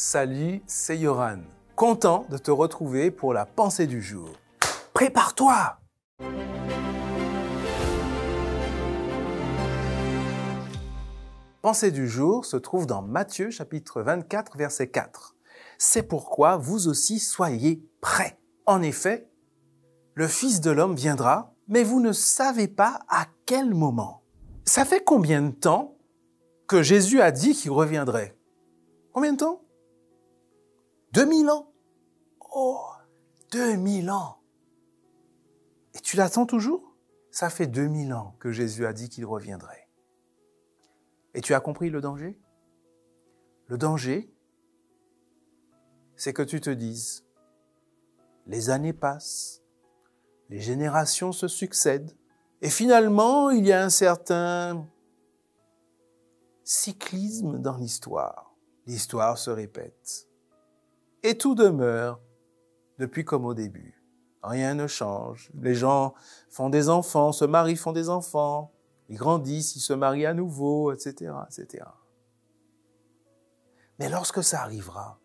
Salut, c'est Yoran. Content de te retrouver pour la pensée du jour. Prépare-toi Pensée du jour se trouve dans Matthieu chapitre 24 verset 4. C'est pourquoi vous aussi soyez prêts. En effet, le Fils de l'homme viendra, mais vous ne savez pas à quel moment. Ça fait combien de temps que Jésus a dit qu'il reviendrait? Combien de temps? 2000 ans Oh, 2000 ans Et tu l'attends toujours? Ça fait 2000 ans que Jésus a dit qu'il reviendrait. Et tu as compris le danger? Le danger, c'est que tu te dises, les années passent, les générations se succèdent, et finalement, il y a un certain cyclisme dans l'histoire. L'histoire se répète. Et tout demeure depuis comme au début. Rien ne change. Les gens font des enfants, se marient, font des enfants. Ils grandissent, ils se marient à nouveau, etc., etc. Mais lorsque ça arrivera,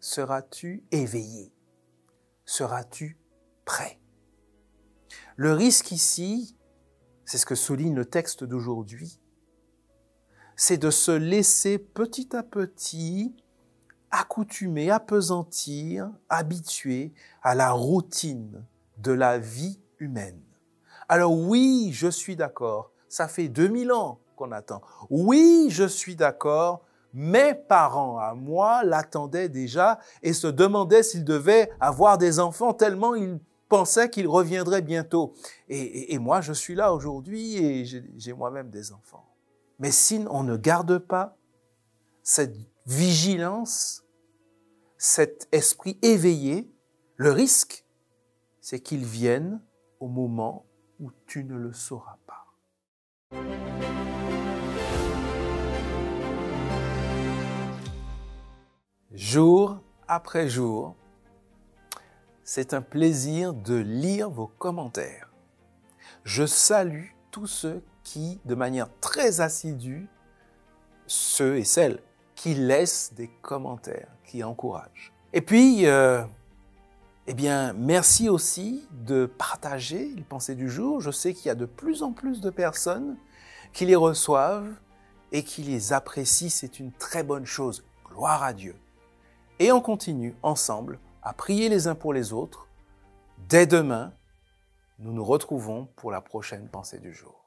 seras-tu éveillé? Seras-tu prêt? Le risque ici, c'est ce que souligne le texte d'aujourd'hui, c'est de se laisser petit à petit accoutumer, apesantir, habituer à la routine de la vie humaine. Alors oui, je suis d'accord, ça fait 2000 ans qu'on attend. Oui, je suis d'accord, mes parents à moi l'attendaient déjà et se demandaient s'ils devaient avoir des enfants tellement ils pensaient qu'ils reviendraient bientôt. Et, et moi, je suis là aujourd'hui et j'ai moi-même des enfants. Mais si on ne garde pas cette vigilance, cet esprit éveillé, le risque, c'est qu'il vienne au moment où tu ne le sauras pas. Jour après jour, c'est un plaisir de lire vos commentaires. Je salue tous ceux qui, de manière très assidue, ceux et celles qui laissent des commentaires, qui encouragent. Et puis, euh, eh bien, merci aussi de partager les pensées du jour. Je sais qu'il y a de plus en plus de personnes qui les reçoivent et qui les apprécient. C'est une très bonne chose. Gloire à Dieu. Et on continue ensemble à prier les uns pour les autres. Dès demain, nous nous retrouvons pour la prochaine pensée du jour.